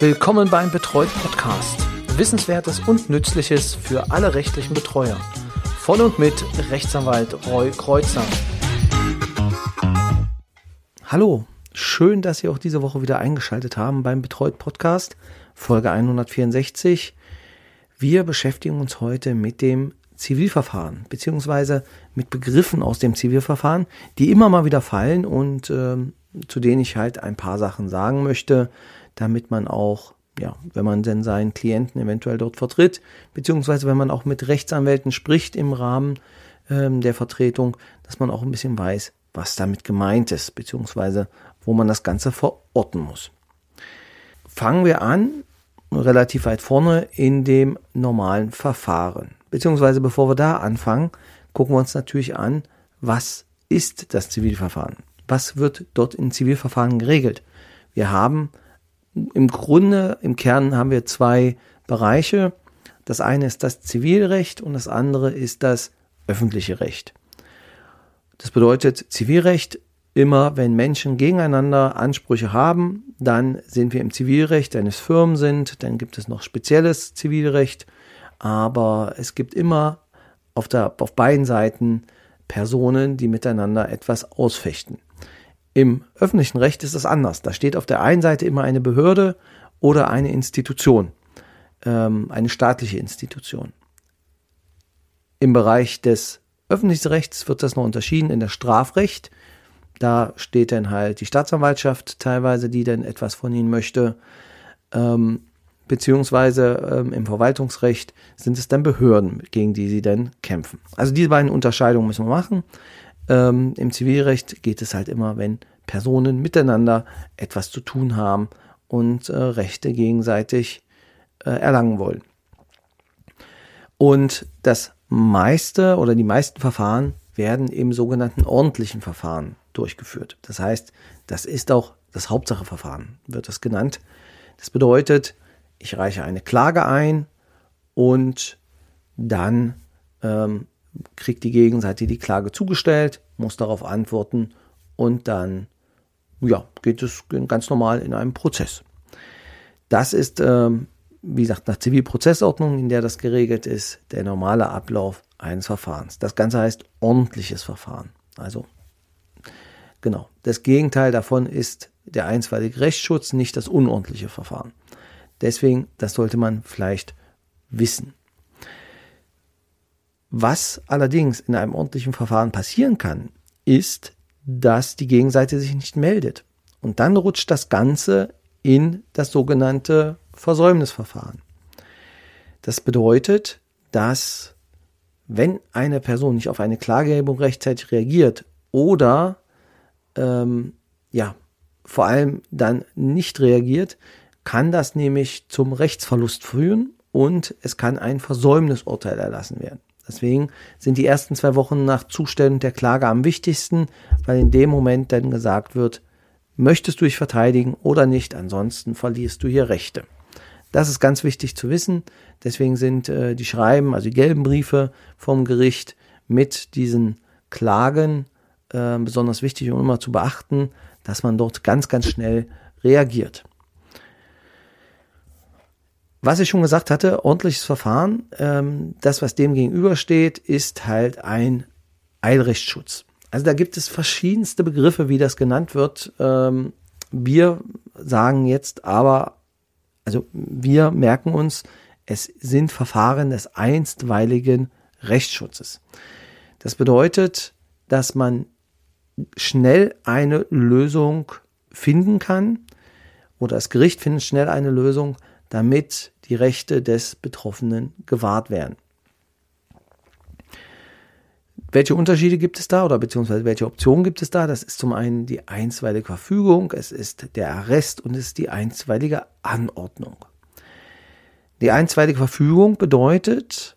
Willkommen beim Betreut Podcast. Wissenswertes und Nützliches für alle rechtlichen Betreuer. Von und mit Rechtsanwalt Roy Kreuzer. Hallo, schön, dass Sie auch diese Woche wieder eingeschaltet haben beim Betreut Podcast, Folge 164. Wir beschäftigen uns heute mit dem Zivilverfahren, beziehungsweise mit Begriffen aus dem Zivilverfahren, die immer mal wieder fallen und äh, zu denen ich halt ein paar Sachen sagen möchte, damit man auch, ja, wenn man denn seinen Klienten eventuell dort vertritt, beziehungsweise wenn man auch mit Rechtsanwälten spricht im Rahmen ähm, der Vertretung, dass man auch ein bisschen weiß, was damit gemeint ist, beziehungsweise wo man das Ganze verorten muss. Fangen wir an, relativ weit vorne in dem normalen Verfahren. Beziehungsweise bevor wir da anfangen, gucken wir uns natürlich an, was ist das Zivilverfahren? Was wird dort in Zivilverfahren geregelt? Wir haben im Grunde, im Kern haben wir zwei Bereiche. Das eine ist das Zivilrecht und das andere ist das öffentliche Recht. Das bedeutet, Zivilrecht, immer wenn Menschen gegeneinander Ansprüche haben, dann sind wir im Zivilrecht, wenn es Firmen sind, dann gibt es noch spezielles Zivilrecht, aber es gibt immer auf, der, auf beiden Seiten Personen, die miteinander etwas ausfechten. Im öffentlichen Recht ist es anders. Da steht auf der einen Seite immer eine Behörde oder eine Institution, ähm, eine staatliche Institution. Im Bereich des öffentlichen Rechts wird das noch unterschieden in der Strafrecht. Da steht dann halt die Staatsanwaltschaft teilweise, die dann etwas von ihnen möchte. Ähm, beziehungsweise ähm, im Verwaltungsrecht sind es dann Behörden, gegen die sie dann kämpfen. Also diese beiden Unterscheidungen müssen wir machen. Ähm, Im Zivilrecht geht es halt immer, wenn Personen miteinander etwas zu tun haben und äh, Rechte gegenseitig äh, erlangen wollen. Und das meiste oder die meisten Verfahren werden im sogenannten ordentlichen Verfahren durchgeführt. Das heißt, das ist auch das Hauptsacheverfahren, wird das genannt. Das bedeutet, ich reiche eine Klage ein und dann ähm, kriegt die Gegenseite die Klage zugestellt, muss darauf antworten und dann ja, geht es ganz normal in einem Prozess. Das ist, ähm, wie gesagt, nach Zivilprozessordnung, in der das geregelt ist, der normale Ablauf eines Verfahrens. Das Ganze heißt ordentliches Verfahren. Also, genau. Das Gegenteil davon ist der einstweilige Rechtsschutz, nicht das unordentliche Verfahren. Deswegen, das sollte man vielleicht wissen. Was allerdings in einem ordentlichen Verfahren passieren kann, ist, dass die Gegenseite sich nicht meldet. Und dann rutscht das Ganze in das sogenannte Versäumnisverfahren. Das bedeutet, dass wenn eine Person nicht auf eine Klageerhebung rechtzeitig reagiert oder ähm, ja vor allem dann nicht reagiert, kann das nämlich zum Rechtsverlust führen und es kann ein Versäumnisurteil erlassen werden. Deswegen sind die ersten zwei Wochen nach Zustellung der Klage am wichtigsten, weil in dem Moment dann gesagt wird, möchtest du dich verteidigen oder nicht, ansonsten verlierst du hier Rechte. Das ist ganz wichtig zu wissen. Deswegen sind äh, die Schreiben, also die gelben Briefe vom Gericht mit diesen Klagen äh, besonders wichtig und immer zu beachten, dass man dort ganz, ganz schnell reagiert. Was ich schon gesagt hatte, ordentliches Verfahren, ähm, das, was dem gegenübersteht, ist halt ein Eilrechtsschutz. Also da gibt es verschiedenste Begriffe, wie das genannt wird. Ähm, wir sagen jetzt aber, also wir merken uns, es sind Verfahren des einstweiligen Rechtsschutzes. Das bedeutet, dass man schnell eine Lösung finden kann oder das Gericht findet schnell eine Lösung, damit die Rechte des Betroffenen gewahrt werden. Welche Unterschiede gibt es da oder beziehungsweise welche Optionen gibt es da? Das ist zum einen die einstweilige Verfügung, es ist der Arrest und es ist die einstweilige Anordnung. Die einstweilige Verfügung bedeutet,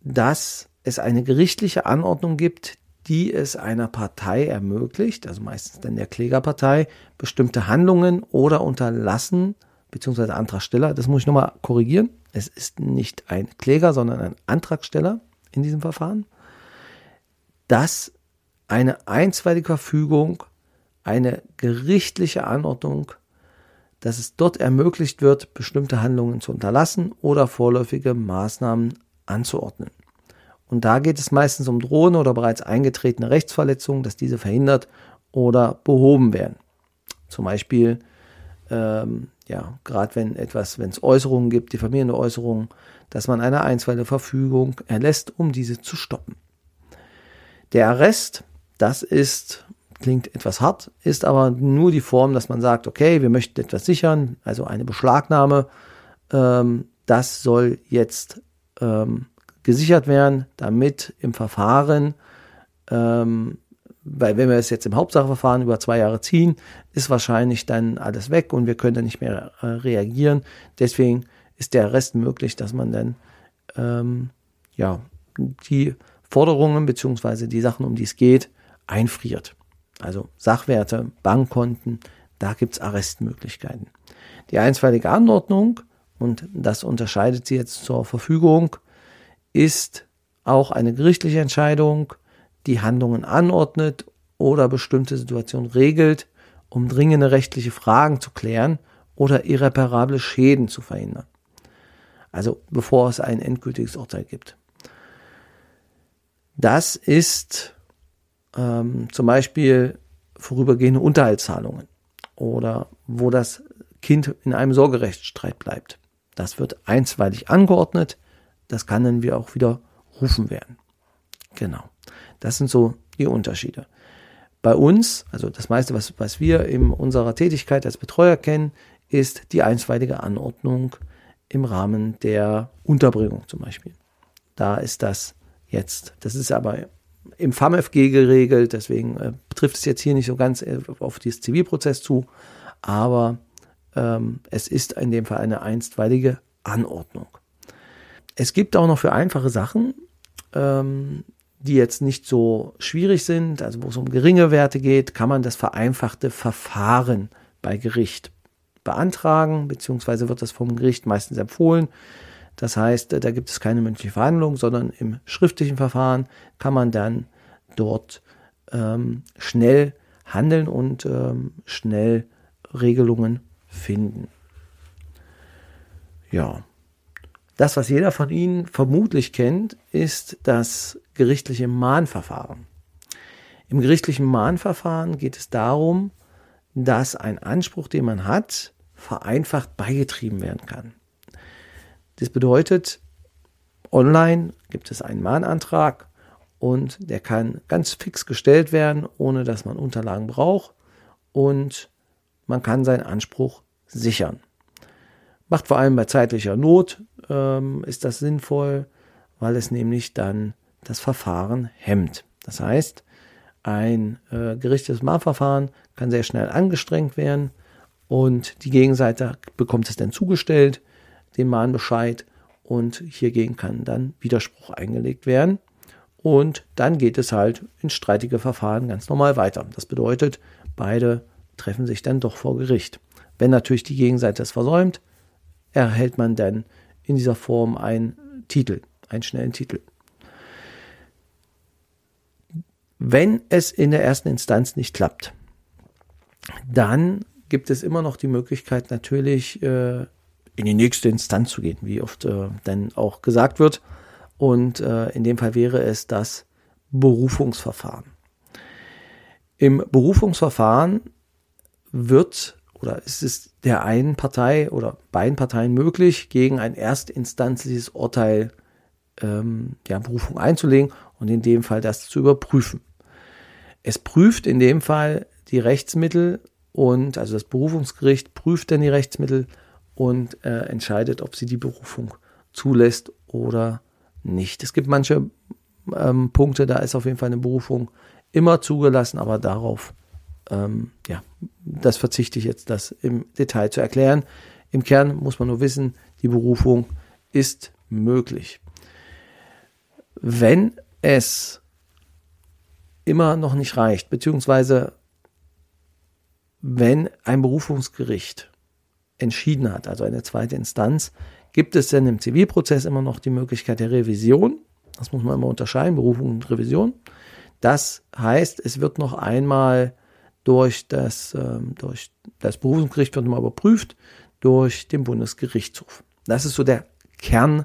dass es eine gerichtliche Anordnung gibt, die es einer Partei ermöglicht, also meistens dann der Klägerpartei, bestimmte Handlungen oder Unterlassen beziehungsweise Antragsteller. Das muss ich nochmal korrigieren. Es ist nicht ein Kläger, sondern ein Antragsteller in diesem Verfahren, dass eine einstweilige Verfügung, eine gerichtliche Anordnung dass es dort ermöglicht wird, bestimmte Handlungen zu unterlassen oder vorläufige Maßnahmen anzuordnen. Und da geht es meistens um drohende oder bereits eingetretene Rechtsverletzungen, dass diese verhindert oder behoben werden. Zum Beispiel, ähm, ja, gerade wenn etwas, wenn es Äußerungen gibt, diffamierende Äußerungen, dass man eine einstweilige Verfügung erlässt, um diese zu stoppen. Der Arrest, das ist klingt etwas hart, ist aber nur die Form, dass man sagt, okay, wir möchten etwas sichern, also eine Beschlagnahme, ähm, das soll jetzt ähm, gesichert werden, damit im Verfahren, ähm, weil wenn wir es jetzt im Hauptsacheverfahren über zwei Jahre ziehen, ist wahrscheinlich dann alles weg und wir können dann nicht mehr äh, reagieren. Deswegen ist der Rest möglich, dass man dann ähm, ja die Forderungen beziehungsweise die Sachen, um die es geht, einfriert also Sachwerte, Bankkonten, da gibt es Arrestmöglichkeiten. Die einstweilige Anordnung, und das unterscheidet sie jetzt zur Verfügung, ist auch eine gerichtliche Entscheidung, die Handlungen anordnet oder bestimmte Situationen regelt, um dringende rechtliche Fragen zu klären oder irreparable Schäden zu verhindern. Also bevor es ein endgültiges Urteil gibt. Das ist ähm, zum Beispiel vorübergehende Unterhaltszahlungen oder wo das Kind in einem Sorgerechtsstreit bleibt. Das wird einstweilig angeordnet. Das kann dann wir auch wieder rufen werden. Genau. Das sind so die Unterschiede. Bei uns, also das meiste, was, was wir in unserer Tätigkeit als Betreuer kennen, ist die einstweilige Anordnung im Rahmen der Unterbringung zum Beispiel. Da ist das jetzt, das ist aber im FAMFG geregelt, deswegen äh, betrifft es jetzt hier nicht so ganz äh, auf dieses Zivilprozess zu, aber ähm, es ist in dem Fall eine einstweilige Anordnung. Es gibt auch noch für einfache Sachen, ähm, die jetzt nicht so schwierig sind, also wo es um geringe Werte geht, kann man das vereinfachte Verfahren bei Gericht beantragen, beziehungsweise wird das vom Gericht meistens empfohlen. Das heißt, da gibt es keine mündliche Verhandlung, sondern im schriftlichen Verfahren kann man dann dort ähm, schnell handeln und ähm, schnell Regelungen finden. Ja. Das, was jeder von Ihnen vermutlich kennt, ist das gerichtliche Mahnverfahren. Im gerichtlichen Mahnverfahren geht es darum, dass ein Anspruch, den man hat, vereinfacht beigetrieben werden kann. Das bedeutet, online gibt es einen Mahnantrag und der kann ganz fix gestellt werden, ohne dass man Unterlagen braucht und man kann seinen Anspruch sichern. Macht vor allem bei zeitlicher Not ähm, ist das sinnvoll, weil es nämlich dann das Verfahren hemmt. Das heißt, ein äh, gerichtetes Mahnverfahren kann sehr schnell angestrengt werden und die Gegenseite bekommt es dann zugestellt den Mahnbescheid und hiergegen kann dann Widerspruch eingelegt werden. Und dann geht es halt in streitige Verfahren ganz normal weiter. Das bedeutet, beide treffen sich dann doch vor Gericht. Wenn natürlich die Gegenseite es versäumt, erhält man dann in dieser Form einen Titel, einen schnellen Titel. Wenn es in der ersten Instanz nicht klappt, dann gibt es immer noch die Möglichkeit natürlich äh, in die nächste Instanz zu gehen, wie oft äh, dann auch gesagt wird. Und äh, in dem Fall wäre es das Berufungsverfahren. Im Berufungsverfahren wird oder ist es der einen Partei oder beiden Parteien möglich, gegen ein erstinstanzliches Urteil ähm, ja, Berufung einzulegen und in dem Fall das zu überprüfen. Es prüft in dem Fall die Rechtsmittel und also das Berufungsgericht prüft dann die Rechtsmittel und äh, entscheidet, ob sie die Berufung zulässt oder nicht. Es gibt manche ähm, Punkte, da ist auf jeden Fall eine Berufung immer zugelassen, aber darauf, ähm, ja, das verzichte ich jetzt, das im Detail zu erklären. Im Kern muss man nur wissen, die Berufung ist möglich. Wenn es immer noch nicht reicht, beziehungsweise wenn ein Berufungsgericht entschieden hat, also eine zweite Instanz, gibt es denn im Zivilprozess immer noch die Möglichkeit der Revision. Das muss man immer unterscheiden, Berufung und Revision. Das heißt, es wird noch einmal durch das, ähm, durch das Berufungsgericht wird nochmal überprüft durch den Bundesgerichtshof. Das ist so der Kern,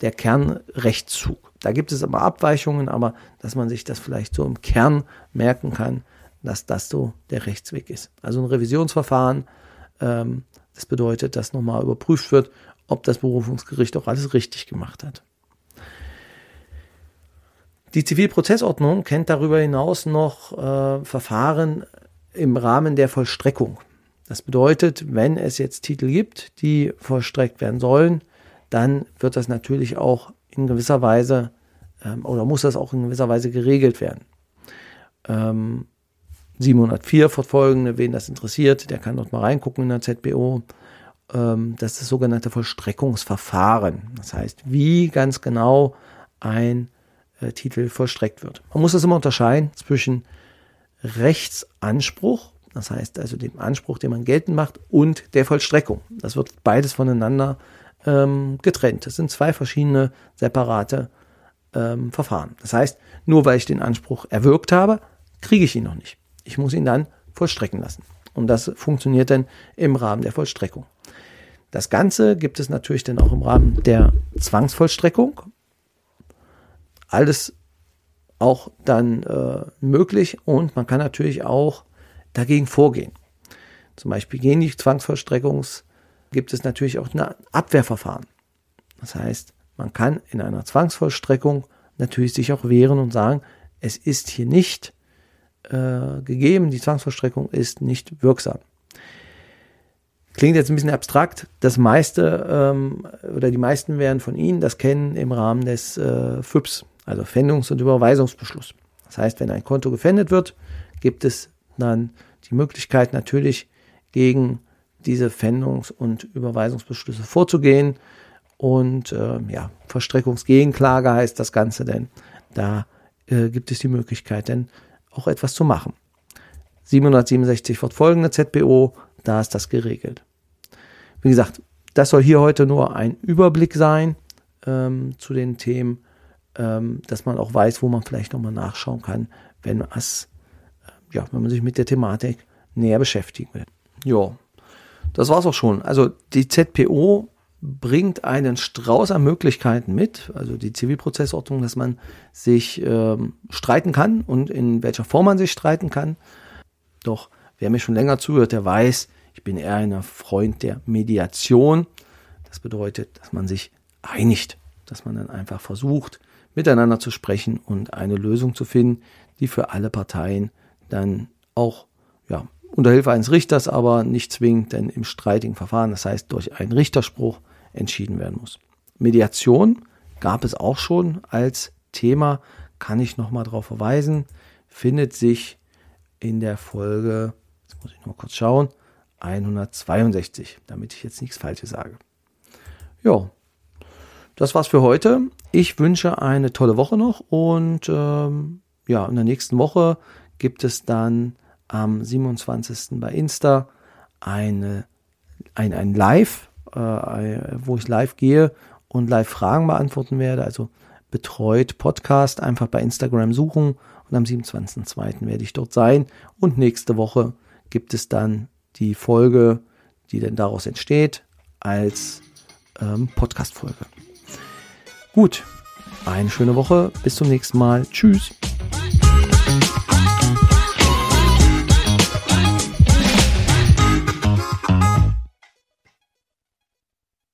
der Kernrechtszug. Da gibt es aber Abweichungen, aber dass man sich das vielleicht so im Kern merken kann, dass das so der Rechtsweg ist. Also ein Revisionsverfahren, ähm, das bedeutet, dass nochmal überprüft wird, ob das Berufungsgericht auch alles richtig gemacht hat. Die Zivilprozessordnung kennt darüber hinaus noch äh, Verfahren im Rahmen der Vollstreckung. Das bedeutet, wenn es jetzt Titel gibt, die vollstreckt werden sollen, dann wird das natürlich auch in gewisser Weise ähm, oder muss das auch in gewisser Weise geregelt werden. Ähm, 704 fortfolgende, wen das interessiert, der kann dort mal reingucken in der ZBO. Ähm, das ist das sogenannte Vollstreckungsverfahren. Das heißt, wie ganz genau ein äh, Titel vollstreckt wird. Man muss das immer unterscheiden zwischen Rechtsanspruch, das heißt also dem Anspruch, den man geltend macht, und der Vollstreckung. Das wird beides voneinander ähm, getrennt. Das sind zwei verschiedene separate ähm, Verfahren. Das heißt, nur weil ich den Anspruch erwirkt habe, kriege ich ihn noch nicht. Ich muss ihn dann vollstrecken lassen. Und das funktioniert dann im Rahmen der Vollstreckung. Das Ganze gibt es natürlich dann auch im Rahmen der Zwangsvollstreckung. Alles auch dann äh, möglich und man kann natürlich auch dagegen vorgehen. Zum Beispiel gegen die Zwangsvollstreckungs gibt es natürlich auch ein Abwehrverfahren. Das heißt, man kann in einer Zwangsvollstreckung natürlich sich auch wehren und sagen, es ist hier nicht äh, gegeben, die Zwangsvollstreckung ist nicht wirksam. Klingt jetzt ein bisschen abstrakt. Das meiste ähm, oder die meisten werden von Ihnen das kennen im Rahmen des äh, FÜPS, also Pfändungs- und Überweisungsbeschluss. Das heißt, wenn ein Konto gefändet wird, gibt es dann die Möglichkeit natürlich gegen diese Pfändungs- und Überweisungsbeschlüsse vorzugehen. Und äh, ja, Verstreckungsgegenklage heißt das Ganze, denn da äh, gibt es die Möglichkeit, denn auch etwas zu machen. 767 fortfolgende ZBO, da ist das geregelt. Wie gesagt, das soll hier heute nur ein Überblick sein ähm, zu den Themen, ähm, dass man auch weiß, wo man vielleicht nochmal nachschauen kann, wenn, es, äh, ja, wenn man sich mit der Thematik näher beschäftigen will. Ja, das war's auch schon. Also die ZPO bringt einen Strauß an Möglichkeiten mit, also die Zivilprozessordnung, dass man sich ähm, streiten kann und in welcher Form man sich streiten kann. Doch wer mir schon länger zuhört, der weiß, ich bin eher ein Freund der Mediation. Das bedeutet, dass man sich einigt, dass man dann einfach versucht, miteinander zu sprechen und eine Lösung zu finden, die für alle Parteien dann auch ja, unter Hilfe eines Richters, aber nicht zwingend denn im streitigen Verfahren, das heißt durch einen Richterspruch entschieden werden muss. Mediation gab es auch schon als Thema, kann ich nochmal darauf verweisen, findet sich in der Folge, jetzt muss ich noch kurz schauen, 162, damit ich jetzt nichts Falsches sage. Ja, das war's für heute. Ich wünsche eine tolle Woche noch und ähm, ja, in der nächsten Woche gibt es dann am 27. bei Insta eine, ein, ein Live, äh, wo ich live gehe und live Fragen beantworten werde. Also betreut Podcast einfach bei Instagram suchen und am 27.02. werde ich dort sein. Und nächste Woche gibt es dann die Folge, die denn daraus entsteht, als ähm, Podcast-Folge. Gut, eine schöne Woche. Bis zum nächsten Mal. Tschüss.